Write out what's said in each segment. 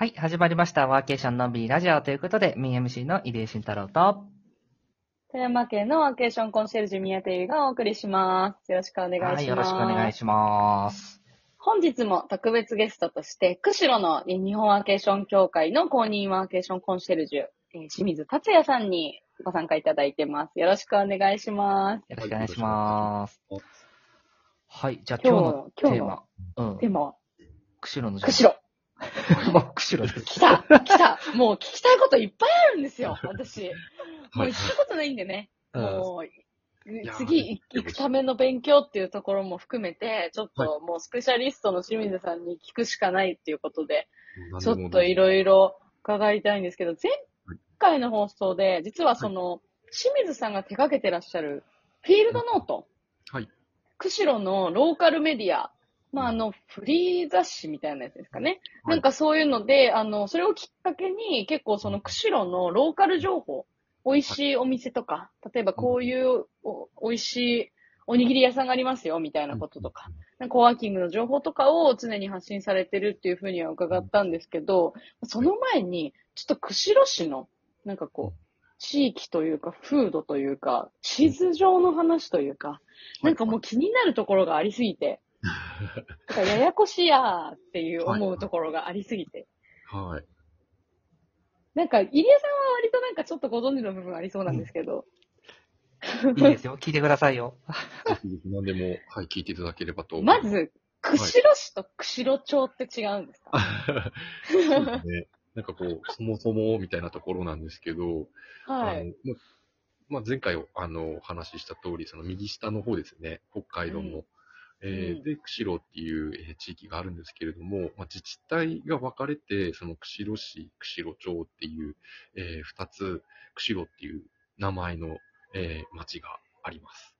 はい、始まりました。ワーケーションのんびりラジオということで、ミン MC の入江慎太郎と、富山県のワーケーションコンシェルジュ宮手がお送りします。よろしくお願いします。はい、よろしくお願いします。本日も特別ゲストとして、釧路の日本ワーケーション協会の公認ワーケーションコンシェルジュ、えー清水達也さんにご参加いただいてます。よろしくお願いします。よろしくお願いします。はい、じゃあ今今日の日のテーマ。うん。釧路の釧路。路。もう釧路です。来た来たもう聞きたいこといっぱいあるんですよ、私。もうはい行ったことないんでね。うんもう、や次行くための勉強っていうところも含めて、ちょっはともうスペシャリストの清水さんに聞くしかないっていうことで、何ちょっといろいろ伺いたいんですけど、前回の放送で、実はその、清水さんが手掛けてらっしゃる、フィールドノート、はい。釧路のローカルメディア、まあ、あの、フリー雑誌みたいなやつですかね。はい。なんかそういうので、あの、それをきっかけに、結構その釧路のローカル情報、美味しいお店とか、例えばこういうお美味しいおにぎり屋さんがありますよ、みたいなこととか、なんかコワーキングの情報とかを常に発信されてるっていうふうには伺ったんですけど、その前に、ちょっと釧路市の、なんかこう、地域というか、風土というか、地図上の話というか、なんかもう気になるところがありすぎて、ややこしやーっていう思うところがありすぎて。はい。なんか、入江さんは割となんかちょっとご存知の部分ありそうなんですけど。いいですよ。聞いてくださいよ。ぜひぜひ何でも、はい、聞いていただければと思いま。ますず、釧路市と釧路町って違うんですか、そうですね。なんかこう、そもそもみたいなところなんですけど、はい。あのままあ、前回おあのお話しした通り、その右下の方ですね、北海道の。うんえーうんで、釧路っていう、えー地域があるんですけれども、まあ、自治体が分かれて、その釧路市、釧路町っていう、えー二つ、釧路っていう名前の、えー町があります。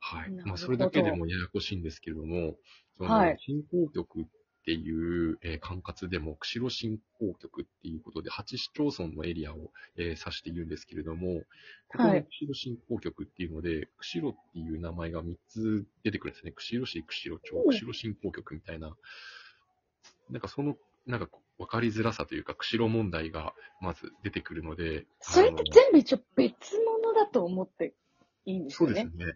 はい。まあ、それだけでもややこしいんですけれども、そのはい振興局っていう、えー管轄でも、釧路振興局っていうことで、8市町村のエリアを、えー指して言うんですけれども、ここはいの釧路振興局っていうので、釧路っていう名前が3つ出てくるんですね。釧路市、釧路町釧路振興局みたいな。なんかその、なんか分かりづらさというか、釧路問題がまず出てくるので。それって全部一応別物だと思っていいんですよね？そうですね。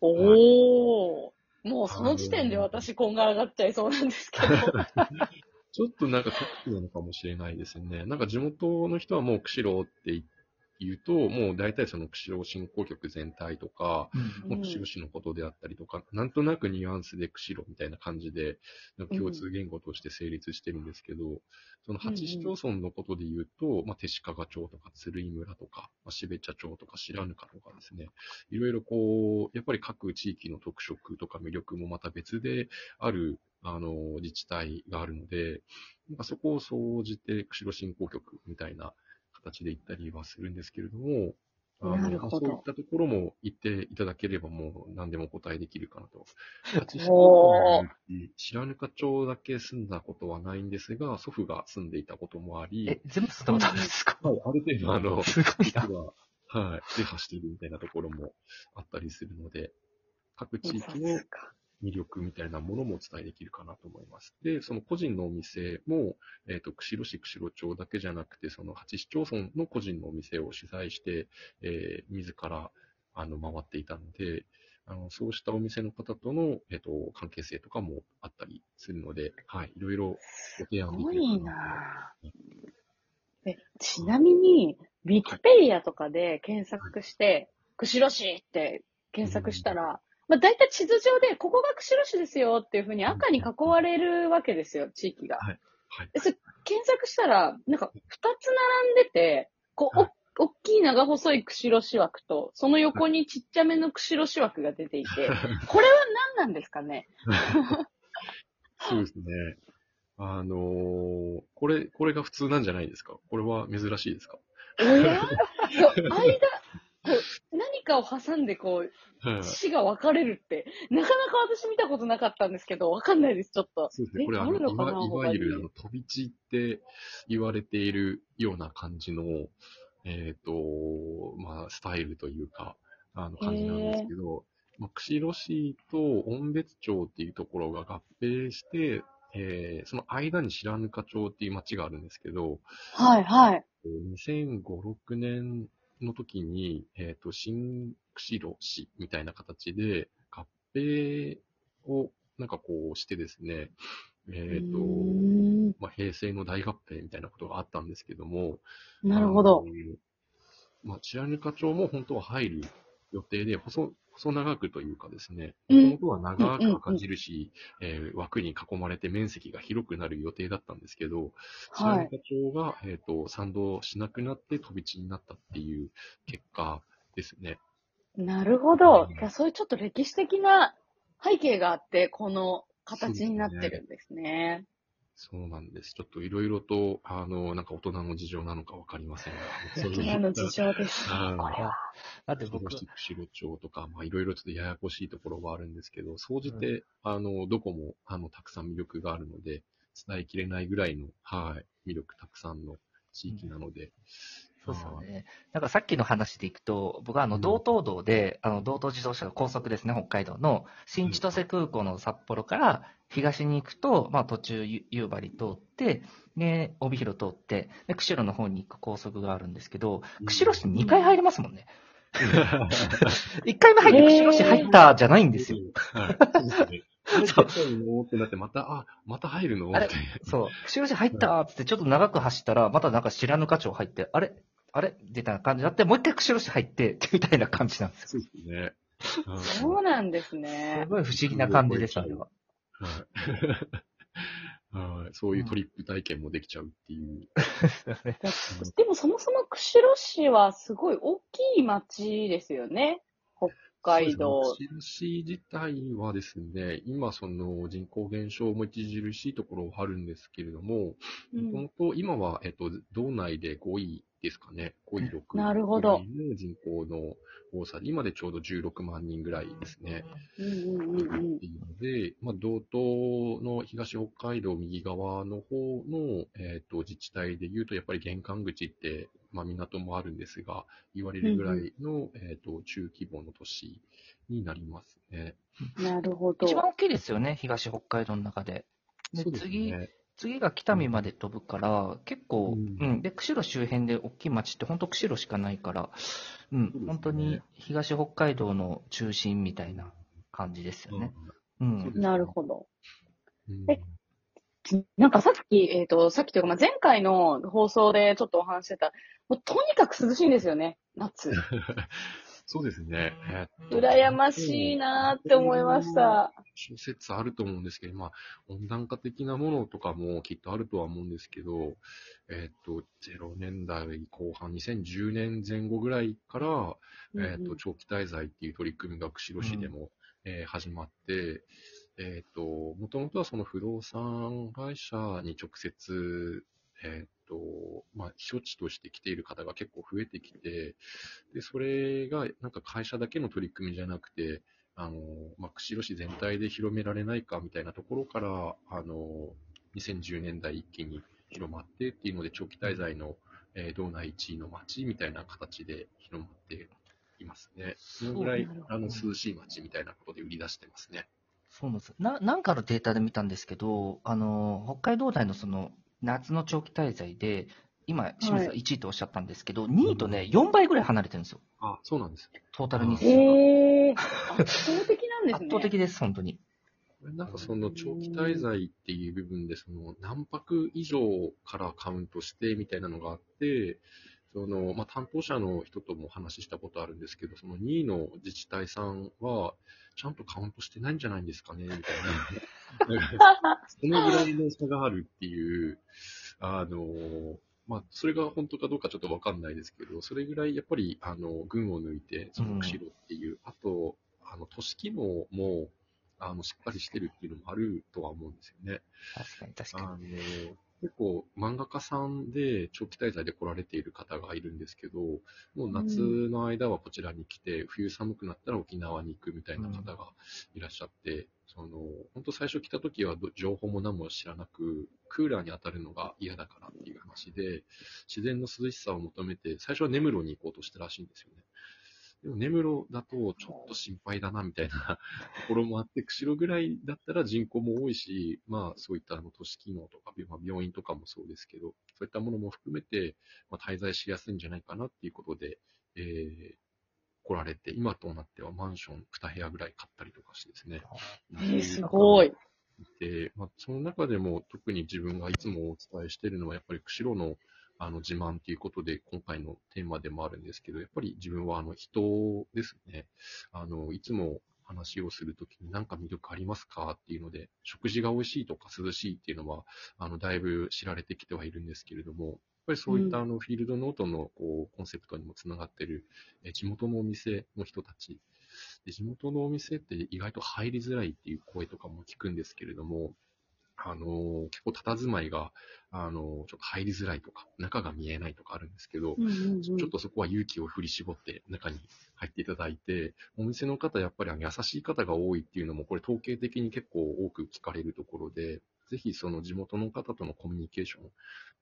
おー。もうその時点で私こんがらがっちゃいそうなんですけど。ちょっとなんか特殊なのかもしれないですね。なんか地元の人はもう釧路って言っうと、もう大体その釧路振興局全体とか、うん。釧路市のことであったりとか、なんとなくニュアンスで釧路みたいな感じで、なんか共通言語として成立してるんですけど、その八市町村のことで言うと、まあ、手鹿賀町とか鶴居村とか、まあ、標茶町とか白糠とかですね、いろいろこう、やっぱり各地域の特色とか魅力もまた別である、あの、自治体があるので、なんかそこを総じて釧路振興局みたいな形で言ったりはするんですけれども、あのなるほど。そういったところも言っていただければもう何でもお答えできるかなと。八市おー白糠町だけ住んだことはないんですが、祖父が住んでいたこともあり、え、全部吸ったことあるんですか？はい、ある程度あの、すごいな。実は、はい、制覇しているみたいなところもあったりするので、各地域の魅力みたいなものもお伝えできるかなと思います。で、その個人のお店も、えっ、と、釧路市、釧路町だけじゃなくて、その8市町村の個人のお店を取材して、えー自ら、あの、回っていたので、あの、そうしたお店の方との、えっ、と、関係性とかもあったりするので、はい、いろいろご提案すできるかごいな。え、ちなみに、ウィキペディアとかで検索して、釧路市って検索したら、まあ大体地図上で、ここが釧路市ですよっていうふうに赤に囲われるわけですよ、地域が。はい。でそれ検索したら、なんか二つ並んでて、こう、はい。お、大きい長細い釧路市枠と、その横にちっちゃめの釧路市枠が出ていて、これは何なんですかね？そうですね。あのーこれ、これが普通なんじゃないですか？これは珍しいですか？間、こう、何かを挟んでこう、はい市が分かれるって、なかなか私見たことなかったんですけど、分かんないです、ちょっと。そうですね。これ、あの、いあるのかなわいわゆる、あの、飛び地って言われているような感じの、えっ、と、まあ、スタイルというか、あの、感じなんですけど、まあ、釧路市と音別町っていうところが合併してえーその間に白糠町っていう町があるんですけど、はい、はい。2005、6年の時に、えっ、と、新釧路市みたいな形で合併をなんかこうしてですね、えっ、ーんまあ、平成の大合併みたいなことがあったんですけども、なるほど。まあ、白糠町も本当は入る予定で、細、細長くというかですね、うんもともとは長く赤印、えー枠に囲まれて面積が広くなる予定だったんですけど、白はい。糠町が、えっ、と、賛同しなくなって飛び地になったっていう結果ですね。なるほどうん。じゃあそういうちょっと歴史的な背景があって、この形になってるんですね。そうなんです。ちょっといろいろと、あの、なんか大人の事情なのかわかりませんが、そういう今の事情です。はいこれは。だって僕、釧路町とか、まあいろいろちょっとややこしいところはあるんですけど、総じて、あの、どこも、あの、たくさん魅力があるので、伝えきれないぐらいの、はい、魅力たくさんの地域なので、そうですよはいね。なんかさっきの話でいくと、僕はあの、うん道東道で、あの、道東自動車の高速ですね、北海道の、新千歳空港の札幌から東に行くと、まあ途中、ゆ夕張通って、で、帯広通って、で、釧路の方に行く高速があるんですけど、釧路市2回入りますもんね。1回目入って釧路市入ったじゃないんですよ。はい。そうそってなって、また、あ、また入るの。そう、釧路市入ったっつってちょっと長く走ったら、またなんか白糠町入って、あれ？あれ？みたいな感じになって、もう一回釧路市入って、みたいな感じなんですよ。そうですね。はいそうなんですすね。ごい不思議な感じです、あれは。はい。はい。そういうトリップ体験もできちゃうっていう。でもそもそも釧路市はすごい大きい町ですよね。北海道。そうですね釧路市自体はですね、今その人口減少も著しいところはあるんですけれども、うんもともと今は、えっと、道内で5位ですかね。5位、6位。の人口の多さで、今でちょうど16万人ぐらいですね。で、まあ、道東の東北海道右側の方の、えっと自治体で言うと、やっぱり玄関口って、まあ、港もあるんですが、言われるぐらいの、えっと中規模の都市になりますね。なるほど一。番大きいですよね、東北海道の中で。で、そうです次、ね。次が北見まで飛ぶから、結構、ううんん、で、釧路周辺で大きい町って本当釧路しかないから、うん、本当に東北海道の中心みたいな感じですよね。うん。なるほど。うんえなんかさっき、えっ、と、さっきというか、まあ、前回の放送でちょっとお話ししてた、もうとにかく涼しいんですよね、夏。そうですね。えっと羨ましいなーって思いまし。た。諸説あると思うんですけど、まあ、温暖化的なものとかもきっとあるとは思うんですけど、えっと、0年代後半、2010年前後ぐらいから、えっと、長期滞在っていう取り組みが釧路市でも、えー始まって、えっと、もともとはその不動産会社に直接、えっと、まあ、避暑地として来ている方が結構増えてきて、で、それがなんか会社だけの取り組みじゃなくて、あの、まあ、釧路市全体で広められないかみたいなところから、あの、2010年代一気に広まってっていうので、長期滞在の、えー道内1位の町みたいな形で広まっていますね。そのぐらいあの、涼しい町みたいなことで売り出してますね。そうなんです。な、なんかのデータで見たんですけど、あの、北海道内のその、夏の長期滞在で、今、清水さんはい1位とおっしゃったんですけど、2位とね、4倍ぐらい離れてるんですよ。あ、そうなんです。トータル日数が。ええー、圧倒的なんです圧ね。倒的です、本当に。なんかその長期滞在っていう部分で、その何泊以上からカウントしてみたいなのがあって、その、まあ、担当者の人ともお話ししたことあるんですけど、その2位の自治体さんは、ちゃんとカウントしてないんじゃないんですかね、みたいな。そのぐらいの差があるっていう、あの、まあ、それが本当かどうかちょっとわかんないですけど、それぐらいやっぱり、あの、群を抜いて、その釧路っていう、あと、あの、都市機能も、あの、しっかりしてるっていうのもあるとは思うんですよね。確かに、確かあの、結構漫画家さんで長期滞在で来られている方がいるんですけど、もう夏の間はこちらに来て、冬寒くなったら沖縄に行くみたいな方がいらっしゃって、その、本当最初来た時はど情報も何も知らなく、クーラーに当たるのが嫌だからっていう話で、自然の涼しさを求めて、最初は根室に行こうとしたらしいんですよね。でも根室だとちょっと心配だなみたいなところもあって、釧路ぐらいだったら人口も多いし、まあそういったあの都市機能とか、まあ、病院とかもそうですけど、そういったものも含めて、まあ、滞在しやすいんじゃないかなっていうことで、えー、来られて、今となってはマンション2部屋ぐらい買ったりとかしてですね。えー、すごい。で、まあ、その中でも特に自分がいつもお伝えしているのは、やっぱり釧路のあの自慢ということで、今回のテーマでもあるんですけど、やっぱり自分はあの人ですね。あの、いつも話をするときに何か魅力ありますかっていうので、食事が美味しいとか涼しいっていうのは、あの、だいぶ知られてきてはいるんですけれども、やっぱりそういったあの、フィールドノートのこうコンセプトにもつながっている、え地元のお店の人たちで、地元のお店って意外と入りづらいっていう声とかも聞くんですけれども、あの、結構佇まいが、あの、ちょっと入りづらいとか、中が見えないとかあるんですけど、うんうんうん。ちょっとそこは勇気を振り絞って中に入っていただいて、お店の方、やっぱりあの優しい方が多いっていうのも、これ統計的に結構多く聞かれるところで、ぜひその地元の方とのコミュニケーショ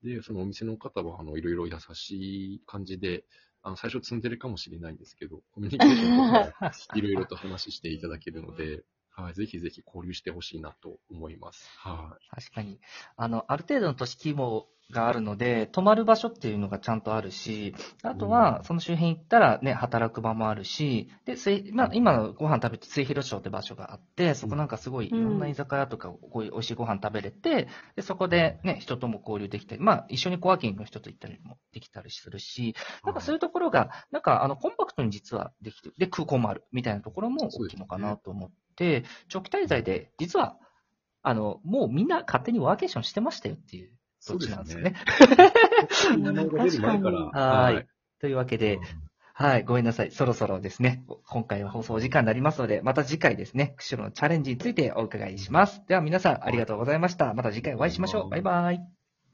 ンで、そのお店の方は、あの、いろいろ優しい感じで、あの、最初積んでるかもしれないんですけど、コミュニケーションとかいろいろと話していただけるので、はい、ぜひぜひ交流してほしいなと思います。はい確かに。あの、ある程度の都市規模があるので、泊まる場所っていうのがちゃんとあるし、あとは、その周辺行ったらね、働く場もあるし、で、水まあ、今のご飯食べて末広町って場所があって、そこなんかすごいいろんな居酒屋とか、こういう美味しいご飯食べれて、で、そこでね、人とも交流できたり、まあ、一緒にコワーキングの人と行ったりもできたりするし、い。なんかそういうところが、なんかあの、コンパクトに実はできてる。で、空港もある。みたいなところも大きいのかなと思って、長期滞在で、実は、あの、もうみんな勝手にワーケーションしてましたよっていう、そっちなんですよね。名前が出る前から。はい。というわけで、はい、ごめんなさい。そろそろですね、今回は放送時間になりますので、また次回ですね、釧路のチャレンジについてお伺いします。では皆さんありがとうございました。また次回お会いしましょう。バイバイ。